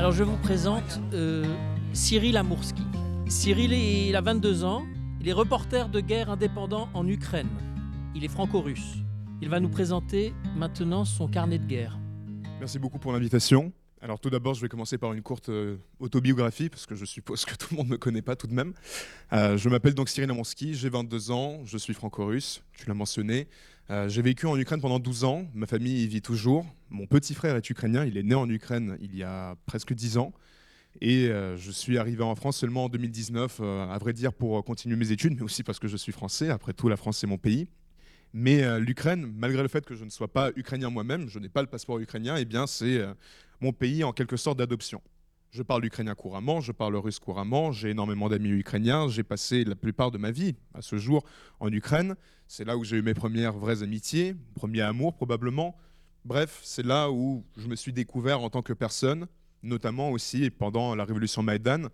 Alors je vous présente euh, Cyril Amourski. Cyril il a 22 ans, il est reporter de guerre indépendant en Ukraine. Il est franco-russe. Il va nous présenter maintenant son carnet de guerre. Merci beaucoup pour l'invitation. Alors tout d'abord, je vais commencer par une courte euh, autobiographie, parce que je suppose que tout le monde ne me connaît pas tout de même. Euh, je m'appelle donc Cyril Amonski, j'ai 22 ans, je suis franco-russe, tu l'as mentionné. J'ai vécu en Ukraine pendant 12 ans, ma famille y vit toujours. Mon petit frère est ukrainien, il est né en Ukraine il y a presque 10 ans. Et je suis arrivé en France seulement en 2019, à vrai dire pour continuer mes études, mais aussi parce que je suis français. Après tout, la France, c'est mon pays. Mais l'Ukraine, malgré le fait que je ne sois pas ukrainien moi-même, je n'ai pas le passeport ukrainien, eh bien c'est mon pays en quelque sorte d'adoption. Je parle ukrainien couramment, je parle russe couramment, j'ai énormément d'amis ukrainiens, j'ai passé la plupart de ma vie à ce jour en Ukraine. C'est là où j'ai eu mes premières vraies amitiés, premier amour probablement. Bref, c'est là où je me suis découvert en tant que personne, notamment aussi pendant la révolution Maïdan,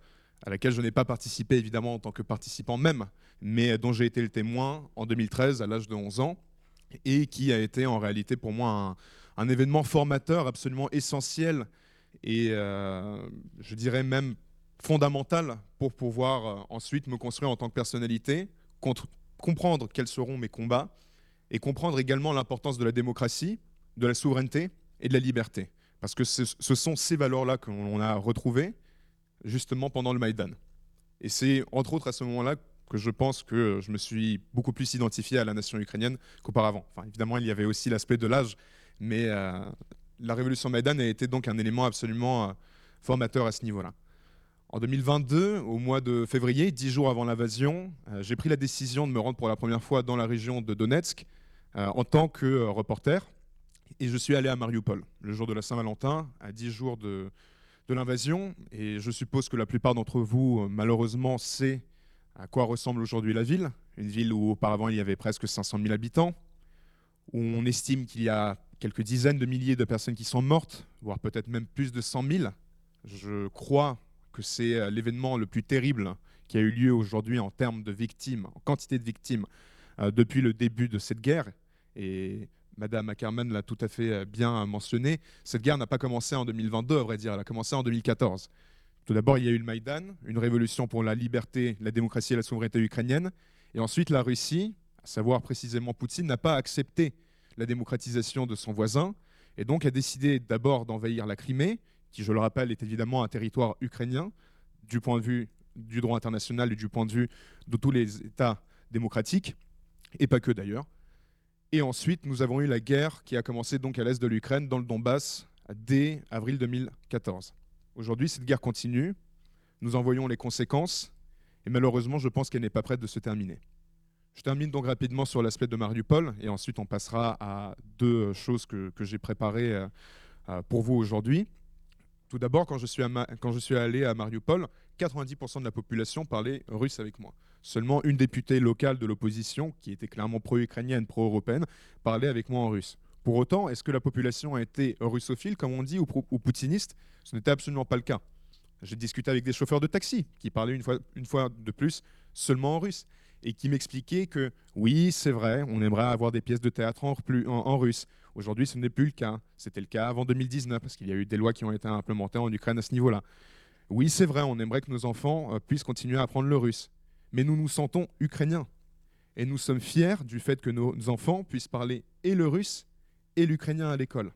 à laquelle je n'ai pas participé évidemment en tant que participant même, mais dont j'ai été le témoin en 2013 à l'âge de 11 ans, et qui a été en réalité pour moi un, événement formateur absolument essentiel et euh, je dirais même fondamental pour pouvoir euh, ensuite me construire en tant que personnalité, comprendre quels seront mes combats et comprendre également l'importance de la démocratie, de la souveraineté et de la liberté. Parce que ce, sont ces valeurs-là que l'on a retrouvées justement pendant le Maïdan. Et c'est entre autres à ce moment-là que je pense que je me suis beaucoup plus identifié à la nation ukrainienne qu'auparavant. Évidemment, il y avait aussi l'aspect de l'âge mais euh, la révolution Maïdan a été donc un élément absolument euh, formateur à ce niveau-là. En 2022, au mois de février, dix jours avant l'invasion, euh, j'ai pris la décision de me rendre pour la première fois dans la région de Donetsk en tant que reporter. Et je suis allé à Mariupol, le jour de la Saint-Valentin, à dix jours de, l'invasion. Et je suppose que la plupart d'entre vous, malheureusement, sait à quoi ressemble aujourd'hui la ville. Une ville où auparavant il y avait presque 500 000 habitants, où on estime qu'il y a quelques dizaines de milliers de personnes qui sont mortes, voire peut-être même plus de 100 000. Je crois que c'est euh, l'événement le plus terrible qui a eu lieu aujourd'hui en termes de victimes, en quantité de victimes, euh, depuis le début de cette guerre. Et Madame Ackerman l'a tout à fait euh, bien mentionné, cette guerre n'a pas commencé en 2022, à vrai dire, elle a commencé en 2014. Tout d'abord, il y a eu le Maïdan, une révolution pour la liberté, la démocratie et la souveraineté ukrainienne. Et ensuite, la Russie, à savoir précisément Poutine, n'a pas accepté la démocratisation de son voisin, et donc a décidé d'abord d'envahir la Crimée, qui, je le rappelle, est évidemment un territoire ukrainien, du point de vue du droit international et du point de vue de tous les États démocratiques, et pas que d'ailleurs. Et ensuite, nous avons eu la guerre qui a commencé donc à l'est de l'Ukraine, dans le Donbass, dès avril 2014. Aujourd'hui, cette guerre continue, nous en voyons les conséquences, et malheureusement, je pense qu'elle n'est pas prête de se terminer. Je termine donc rapidement sur l'aspect de Mariupol et ensuite on passera à deux choses que, j'ai préparées euh, euh, pour vous aujourd'hui. Tout d'abord, quand, quand je suis allé à Mariupol, 90% de la population parlait russe avec moi. Seulement une députée locale de l'opposition, qui était clairement pro-ukrainienne, pro-européenne, parlait avec moi en russe. Pour autant, est-ce que la population a été russophile, comme on dit, ou, ou poutiniste? Ce n'était absolument pas le cas. J'ai discuté avec des chauffeurs de taxi qui parlaient une fois, de plus seulement en russe et qui m'expliquait que oui, c'est vrai, on aimerait avoir des pièces de théâtre en, en, russe. Aujourd'hui, ce n'est plus le cas. C'était le cas avant 2019, parce qu'il y a eu des lois qui ont été implémentées en Ukraine à ce niveau-là. Oui, c'est vrai, on aimerait que nos enfants euh, puissent continuer à apprendre le russe. Mais nous nous sentons ukrainiens. Et nous sommes fiers du fait que nos enfants puissent parler et le russe et l'ukrainien à l'école.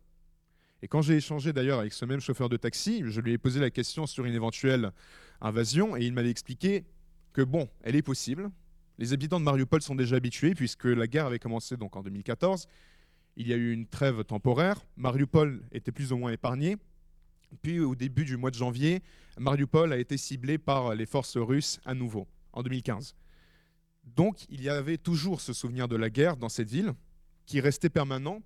Et quand j'ai échangé d'ailleurs avec ce même chauffeur de taxi, je lui ai posé la question sur une éventuelle invasion et il m'avait expliqué que bon, elle est possible, les habitants de Mariupol sont déjà habitués puisque la guerre avait commencé donc en 2014. Il y a eu une trêve temporaire. Mariupol était plus ou moins épargné. Puis au début du mois de janvier, Mariupol a été ciblé par les forces russes à nouveau, en 2015. Donc il y avait toujours ce souvenir de la guerre dans cette ville qui restait permanent,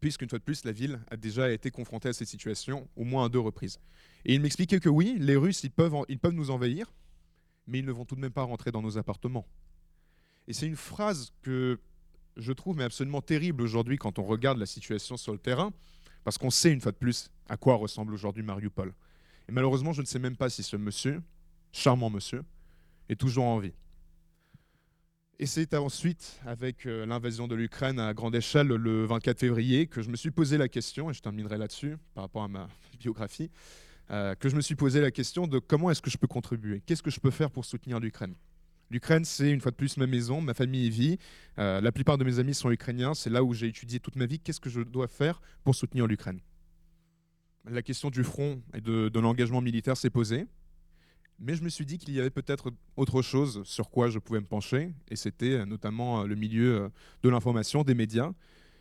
puisqu'une fois de plus, la ville a déjà été confrontée à cette situation au moins à deux reprises. Et il m'expliquait que oui, les Russes, ils peuvent, nous envahir, mais ils ne vont tout de même pas rentrer dans nos appartements. Et c'est une phrase que je trouve absolument terrible aujourd'hui quand on regarde la situation sur le terrain, parce qu'on sait une fois de plus à quoi ressemble aujourd'hui Mariupol. Et malheureusement, je ne sais même pas si ce monsieur, charmant monsieur, est toujours en vie. Et c'est ensuite, avec euh, l'invasion de l'Ukraine à grande échelle le 24 février, que je me suis posé la question, et je terminerai là-dessus par rapport à ma biographie, euh, que je me suis posé la question de comment est-ce que je peux contribuer? Qu'est-ce que je peux faire pour soutenir l'Ukraine? L'Ukraine, c'est une fois de plus ma maison, ma famille y vit. Euh, la plupart de mes amis sont ukrainiens. C'est là où j'ai étudié toute ma vie. Qu'est-ce que je dois faire pour soutenir l'Ukraine? La question du front et de l'engagement militaire s'est posée. Mais je me suis dit qu'il y avait peut-être autre chose sur quoi je pouvais me pencher. Et c'était notamment le milieu de l'information, des médias.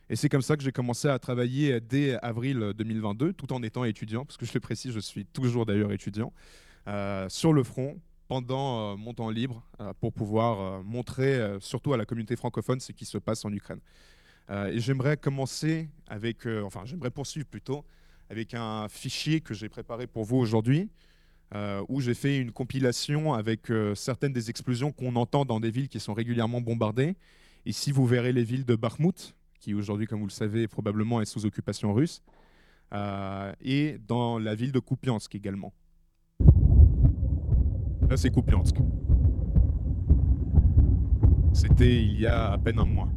Et c'est comme ça que j'ai commencé à travailler dès avril 2022, tout en étant étudiant, parce que je le précise, je suis toujours d'ailleurs étudiant, euh, sur le front pendant euh, mon temps libre euh, pour pouvoir montrer surtout à la communauté francophone ce qui se passe en Ukraine. et j'aimerais commencer avec, enfin j'aimerais poursuivre plutôt avec un fichier que j'ai préparé pour vous aujourd'hui, où j'ai fait une compilation avec certaines des explosions qu'on entend dans des villes qui sont régulièrement bombardées. Ici, vous verrez les villes de Bakhmut, qui aujourd'hui, comme vous le savez, probablement est sous occupation russe, euh, et dans la ville de Kupiansk également. Là, c'est Kupiansk. C'était il y a à peine un mois.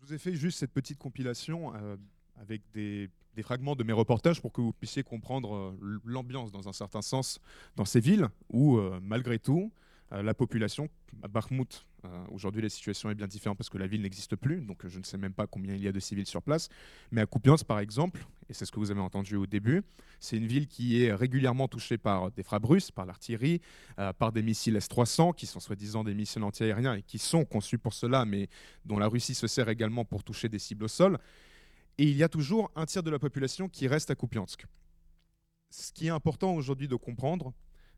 Je vous ai fait juste cette petite compilation euh, avec des des fragments de mes reportages pour que vous puissiez comprendre euh, l'ambiance dans un certain sens dans ces villes où, euh, malgré tout, euh, la population, à Bakhmut, aujourd'hui la situation est bien différente parce que la ville n'existe plus, donc je ne sais même pas combien il y a de civils sur place, mais à Kupiansk par exemple, et c'est ce que vous avez entendu au début, c'est une ville qui est régulièrement touchée par des frappes russes, par l'artillerie, par des missiles S-300 qui sont soi-disant des missiles antiaériens et qui sont conçus pour cela, mais dont la Russie se sert également pour toucher des cibles au sol. Et il y a toujours un tiers de la population qui reste à Kupiansk. Ce qui est important aujourd'hui de comprendre,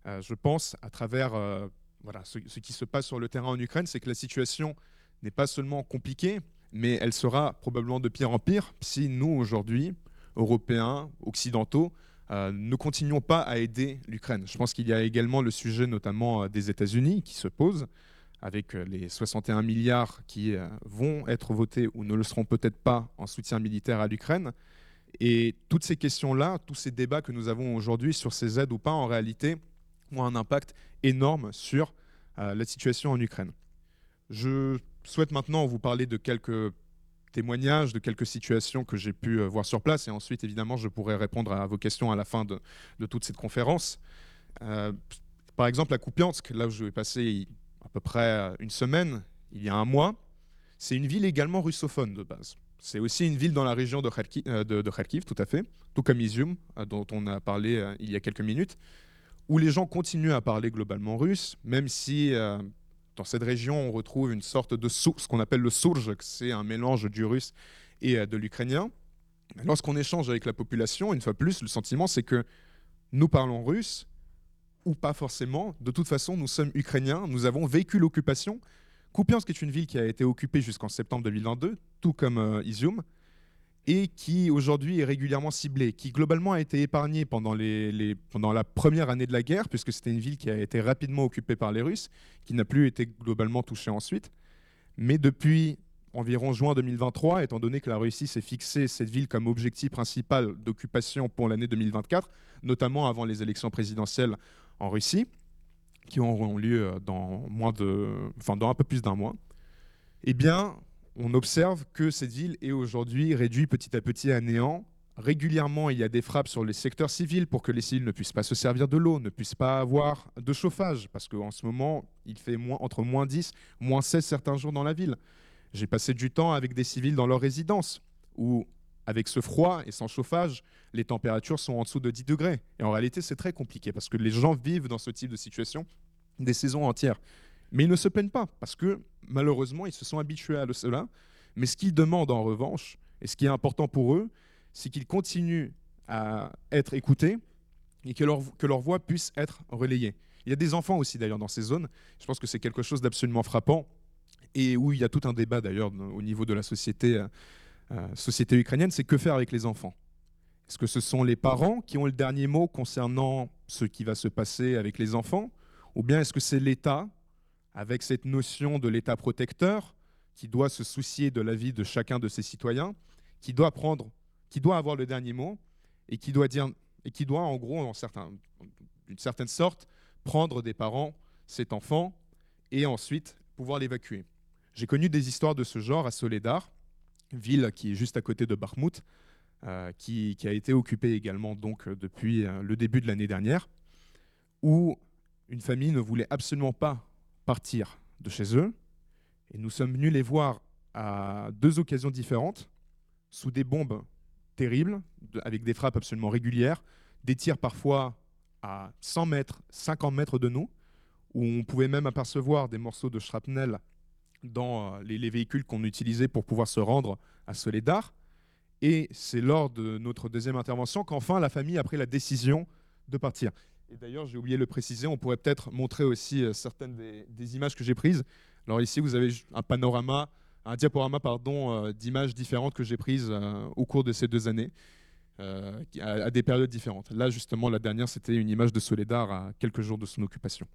euh, je pense, à travers euh, voilà, ce, qui se passe sur le terrain en Ukraine, c'est que la situation n'est pas seulement compliquée, mais elle sera probablement de pire en pire si nous, aujourd'hui, Européens, Occidentaux, euh, ne continuons pas à aider l'Ukraine. Je pense qu'il y a également le sujet notamment des États-Unis qui se pose avec euh, les 61 milliards qui euh, vont être votés ou ne le seront peut-être pas en soutien militaire à l'Ukraine. Et toutes ces questions-là, tous ces débats que nous avons aujourd'hui sur ces aides ou pas, en réalité, ont un impact énorme sur euh, la situation en Ukraine. Je souhaite maintenant vous parler de quelques témoignages, de quelques situations que j'ai pu voir sur place, et ensuite, évidemment, je pourrai répondre à vos questions à la fin de, toute cette conférence. par exemple, à Kupiansk, là où je vais passer à peu près euh, une semaine, il y a un mois. C'est une ville également russophone de base. C'est aussi une ville dans la région de Kharkiv, euh, de, Kharkiv tout à fait, tout comme Izium, euh, dont on a parlé il y a quelques minutes, où les gens continuent à parler globalement russe, même si dans cette région on retrouve une sorte de ce qu'on appelle le surge, c'est un mélange du russe et de l'ukrainien. Lorsqu'on échange avec la population, une fois plus, le sentiment c'est que nous parlons russe, ou pas forcément. De toute façon, nous sommes ukrainiens, nous avons vécu l'occupation. Kupiansk est une ville qui a été occupée jusqu'en septembre 2022, tout comme euh, Izium, et qui aujourd'hui est régulièrement ciblée, qui globalement a été épargnée pendant, la première année de la guerre, puisque c'était une ville qui a été rapidement occupée par les Russes, qui n'a plus été globalement touchée ensuite. Mais depuis environ juin 2023, étant donné que la Russie s'est fixé cette ville comme objectif principal d'occupation pour l'année 2024, notamment avant les élections présidentielles en Russie, qui auront lieu dans, moins de, enfin, dans un peu plus d'un mois, eh bien, on observe que cette ville est aujourd'hui réduite petit à petit à néant. Régulièrement, il y a des frappes sur les secteurs civils pour que les civils ne puissent pas se servir de l'eau, ne puissent pas avoir de chauffage, parce qu'en ce moment, il fait entre moins 10, moins 16 certains jours dans la ville. J'ai passé du temps avec des civils dans leur résidence, où avec ce froid et sans chauffage, les températures sont en dessous de 10 degrés. Et en réalité, c'est très compliqué parce que les gens vivent dans ce type de situation des saisons entières. Mais ils ne se plaignent pas parce que malheureusement, ils se sont habitués à cela. Mais ce qu'ils demandent en revanche, et ce qui est important pour eux, c'est qu'ils continuent à être écoutés et que leur, que leur voix puisse être relayée. Il y a des enfants aussi d'ailleurs dans ces zones. Je pense que c'est quelque chose d'absolument frappant et où il y a tout un débat d'ailleurs au niveau de la société euh, euh, société ukrainienne, c'est que faire avec les enfants Est-ce que ce sont les parents qui ont le dernier mot concernant ce qui va se passer avec les enfants Ou bien est-ce que c'est l'État, avec cette notion de l'État protecteur, qui doit se soucier de la vie de chacun de ses citoyens, qui doit prendre, qui doit avoir le dernier mot et qui doit dire et qui doit en gros, d'une certaine sorte, prendre des parents cet enfant et ensuite pouvoir l'évacuer. J'ai connu des histoires de ce genre à Soledar, ville qui est juste à côté de Bakhmut, euh, qui, a été occupée également donc depuis euh, le début de l'année dernière, où une famille ne voulait absolument pas partir de chez eux, et nous sommes venus les voir à deux occasions différentes, sous des bombes terribles, avec des frappes absolument régulières, des tirs parfois à 100 mètres, 50 mètres de nous, où on pouvait même apercevoir des morceaux de shrapnel dans euh, les, véhicules qu'on utilisait pour pouvoir se rendre à Soledar. Et c'est lors de notre deuxième intervention qu'enfin la famille a pris la décision de partir. Et d'ailleurs, j'ai oublié de le préciser, on pourrait peut-être montrer aussi euh, certaines des, images que j'ai prises. Alors ici, vous avez un panorama, un diaporama pardon, euh, d'images différentes que j'ai prises au cours de ces deux années. à, des périodes différentes. Là, justement, la dernière, c'était une image de Soledar à quelques jours de son occupation.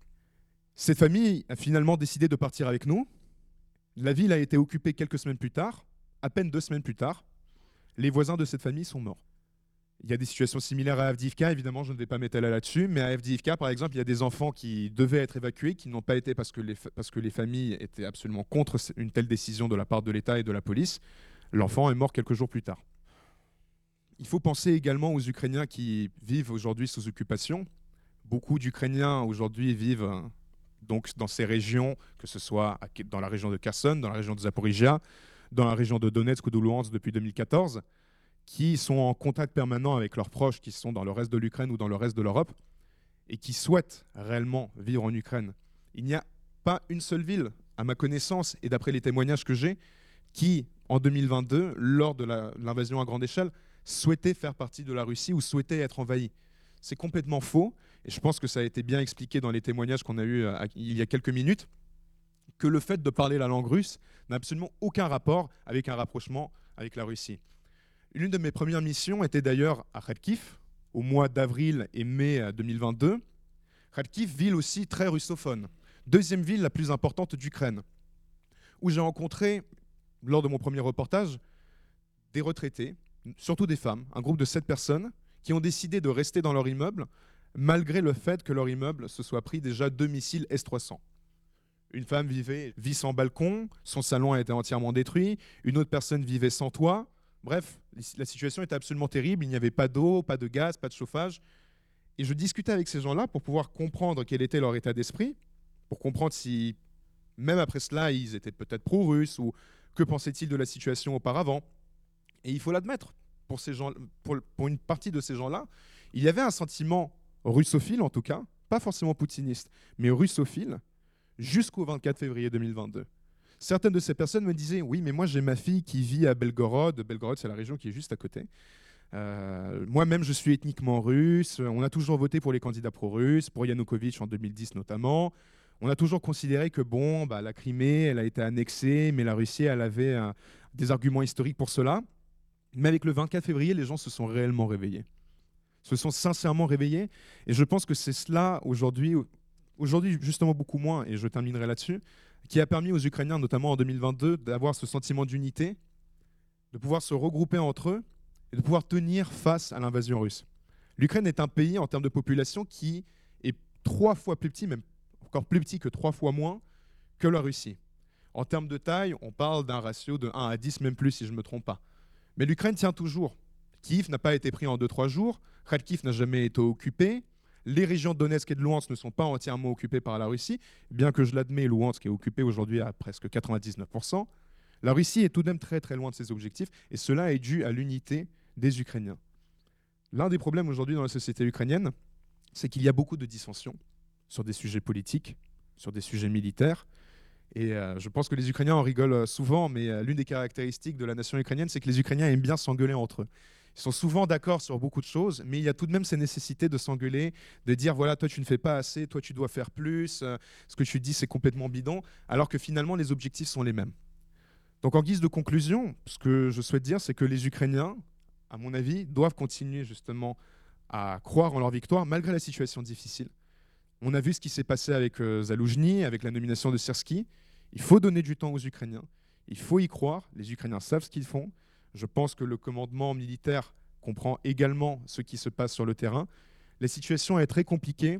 Cette famille a finalement décidé de partir avec nous. La ville a été occupée quelques semaines plus tard, à peine deux semaines plus tard. Les voisins de cette famille sont morts. Il y a des situations similaires à Avdivka, évidemment, je ne vais pas m'étaler là-dessus, mais à Avdivka, par exemple, il y a des enfants qui devaient être évacués, qui n'ont pas été parce que, les, familles étaient absolument contre une telle décision de la part de l'État et de la police. L'enfant est mort quelques jours plus tard. Il faut penser également aux Ukrainiens qui vivent aujourd'hui sous occupation. Beaucoup d'Ukrainiens aujourd'hui vivent donc dans ces régions, que ce soit dans la région de Kherson, dans la région de Zaporizhia, dans la région de Donetsk ou de Luhansk depuis 2014, qui sont en contact permanent avec leurs proches qui sont dans le reste de l'Ukraine ou dans le reste de l'Europe, et qui souhaitent réellement vivre en Ukraine. Il n'y a pas une seule ville, à ma connaissance, et d'après les témoignages que j'ai, qui, en 2022, lors de l'invasion à grande échelle, souhaitait faire partie de la Russie ou souhaitait être envahi. C'est complètement faux. Et je pense que ça a été bien expliqué dans les témoignages qu'on a eus euh, il y a quelques minutes, que le fait de parler la langue russe n'a absolument aucun rapport avec un rapprochement avec la Russie. L'une de mes premières missions était d'ailleurs à Kharkiv, au mois d'avril et mai 2022. Euh, Kharkiv, ville aussi très russophone, deuxième ville la plus importante d'Ukraine, où j'ai rencontré, lors de mon premier reportage, des retraités, surtout des femmes, un groupe de sept personnes, qui ont décidé de rester dans leur immeuble malgré le fait que leur immeuble se soit pris déjà deux missiles S-300. Une femme vivait, vit sans balcon, son salon a été entièrement détruit, une autre personne vivait sans toit. Bref, la situation était absolument terrible, il n'y avait pas d'eau, pas de gaz, pas de chauffage. Et je discutais avec ces gens-là pour pouvoir comprendre quel était leur état d'esprit, pour comprendre si, même après cela, ils étaient peut-être pro-russes ou que pensaient-ils de la situation auparavant. Et il faut l'admettre, pour, une partie de ces gens-là, il y avait un sentiment russophile en tout cas, pas forcément poutiniste, mais russophile, jusqu'au 24 février 2022. Certaines de ces personnes me disaient Oui, mais moi j'ai ma fille qui vit à Belgorod. Belgorod, c'est la région qui est juste à côté. Euh, moi-même, je suis ethniquement russe. On a toujours voté pour les candidats pro-russes, pour Yanukovych en 2010 notamment. On a toujours considéré que bon, bah, la Crimée, elle a été annexée, mais la Russie, elle avait des arguments historiques pour cela. Mais avec le 24 février, les gens se sont réellement réveillés se sont sincèrement réveillés. Et je pense que c'est cela aujourd'hui, aujourd'hui justement beaucoup moins, et je terminerai là-dessus, qui a permis aux Ukrainiens, notamment en 2022, d'avoir ce sentiment d'unité, de pouvoir se regrouper entre eux et de pouvoir tenir face à l'invasion russe. L'Ukraine est un pays en termes de population qui est trois fois plus petit, même encore plus petit que trois fois moins que la Russie. En termes de taille, on parle d'un ratio de 1 à 10, même plus si je ne me trompe pas. Mais l'Ukraine tient toujours. Kiev n'a pas été pris en 2-3 jours. Kharkiv n'a jamais été occupé. Les régions de Donetsk et de Luhansk ne sont pas entièrement occupées par la Russie, bien que je l'admets, Luhansk est occupé aujourd'hui à presque 99%. La Russie est tout de même très très loin de ses objectifs, et cela est dû à l'unité des Ukrainiens. L'un des problèmes aujourd'hui dans la société ukrainienne, c'est qu'il y a beaucoup de dissensions sur des sujets politiques, sur des sujets militaires. Et euh, je pense que les Ukrainiens en rigolent souvent, mais euh, l'une des caractéristiques de la nation ukrainienne, c'est que les Ukrainiens aiment bien s'engueuler entre eux. Ils sont souvent d'accord sur beaucoup de choses, mais il y a tout de même ces nécessités de s'engueuler, de dire voilà, toi tu ne fais pas assez, toi tu dois faire plus, euh, ce que tu dis c'est complètement bidon, alors que finalement les objectifs sont les mêmes. Donc en guise de conclusion, ce que je souhaite dire, c'est que les Ukrainiens, à mon avis, doivent continuer justement à croire en leur victoire malgré la situation difficile. On a vu ce qui s'est passé avec euh, Zaloujny, avec la nomination de Sirski. Il faut donner du temps aux Ukrainiens. Il faut y croire. Les Ukrainiens savent ce qu'ils font. Je pense que le commandement militaire comprend également ce qui se passe sur le terrain. La situation est très compliquée.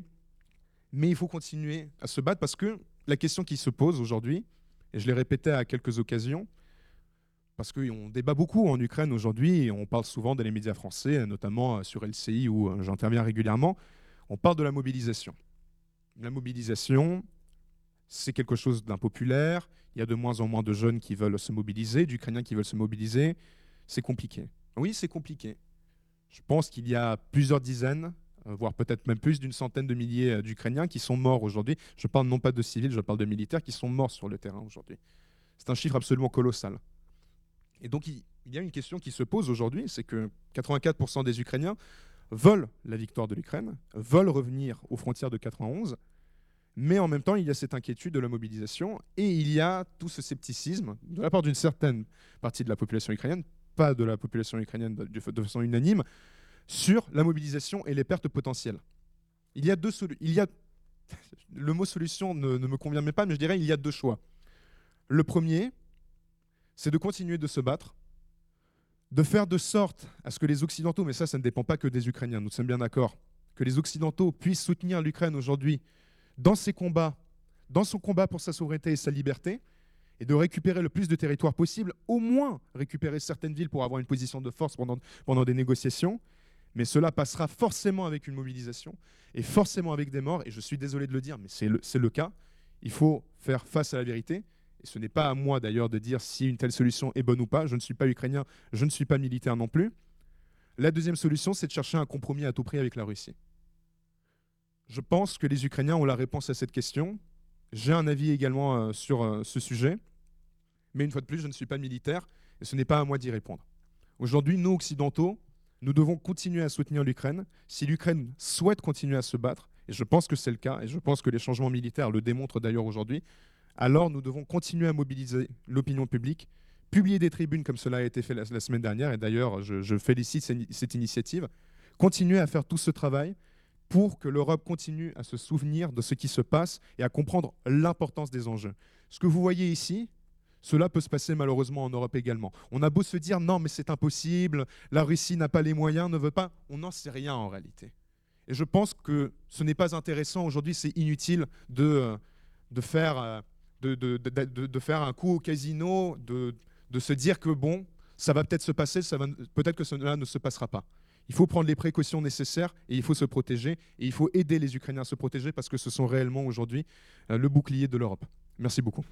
mais il faut continuer à se battre parce que la question qui se pose aujourd'hui, et je l'ai répété à quelques occasions, parce qu'on débat beaucoup en Ukraine aujourd'hui, on parle souvent dans les médias français, notamment sur LCI où j'interviens régulièrement, on parle de la mobilisation. La mobilisation, c'est quelque chose d'impopulaire, il y a de moins en moins de jeunes qui veulent se mobiliser, d'Ukrainiens qui veulent se mobiliser, c'est compliqué. Oui, c'est compliqué. Je pense qu'il y a plusieurs dizaines, euh, voire peut-être même plus d'une centaine de milliers euh, d'Ukrainiens qui sont morts aujourd'hui. Je parle non pas de civils, je parle de militaires qui sont morts sur le terrain aujourd'hui. C'est un chiffre absolument colossal. Et donc il y a une question qui se pose aujourd'hui, c'est que 84% des Ukrainiens veulent la victoire de l'Ukraine, veulent revenir aux frontières de 91, mais en même temps, il y a cette inquiétude de la mobilisation et il y a tout ce scepticisme de la part d'une certaine partie de la population ukrainienne, pas de la population ukrainienne de façon unanime, sur la mobilisation et les pertes potentielles. Il y a deux il y a le mot solution ne, me convient même pas, mais je dirais il y a deux choix. Le premier, c'est de continuer de se battre, de faire de sorte à ce que les Occidentaux, mais ça, ça ne dépend pas que des Ukrainiens, nous sommes bien d'accord, que les Occidentaux puissent soutenir l'Ukraine aujourd'hui dans ses combats, dans son combat pour sa souveraineté et sa liberté, et de récupérer le plus de territoire possible, au moins récupérer certaines villes pour avoir une position de force pendant, pendant des négociations. Mais cela passera forcément avec une mobilisation et forcément avec des morts. Et je suis désolé de le dire, mais c'est le, le cas. Il faut faire face à la vérité. Et ce n'est pas à moi d'ailleurs de dire si une telle solution est bonne ou pas. Je ne suis pas ukrainien, je ne suis pas militaire non plus. La deuxième solution, c'est de chercher un compromis à tout prix avec la Russie. Je pense que les Ukrainiens ont la réponse à cette question. J'ai un avis également euh, sur euh, ce sujet. Mais une fois de plus, je ne suis pas militaire et ce n'est pas à moi d'y répondre. Aujourd'hui, nous, Occidentaux, nous devons continuer à soutenir l'Ukraine. Si l'Ukraine souhaite continuer à se battre, et je pense que c'est le cas, et je pense que les changements militaires le démontrent d'ailleurs aujourd'hui, alors nous devons continuer à mobiliser l'opinion publique, publier des tribunes comme cela a été fait la, semaine dernière, et d'ailleurs je, je, félicite cette initiative, continuer à faire tout ce travail pour que l'Europe continue à se souvenir de ce qui se passe et à comprendre l'importance des enjeux. Ce que vous voyez ici, cela peut se passer malheureusement en Europe également. On a beau se dire non mais c'est impossible, la Russie n'a pas les moyens, ne veut pas, on n'en sait rien en réalité. Et je pense que ce n'est pas intéressant aujourd'hui, c'est inutile de, faire un coup au casino, de, se dire que bon, ça va peut-être se passer, peut-être que cela ne se passera pas. Il faut prendre les précautions nécessaires et il faut se protéger. Et il faut aider les Ukrainiens à se protéger parce que ce sont réellement aujourd'hui euh, le bouclier de l'Europe. Merci beaucoup.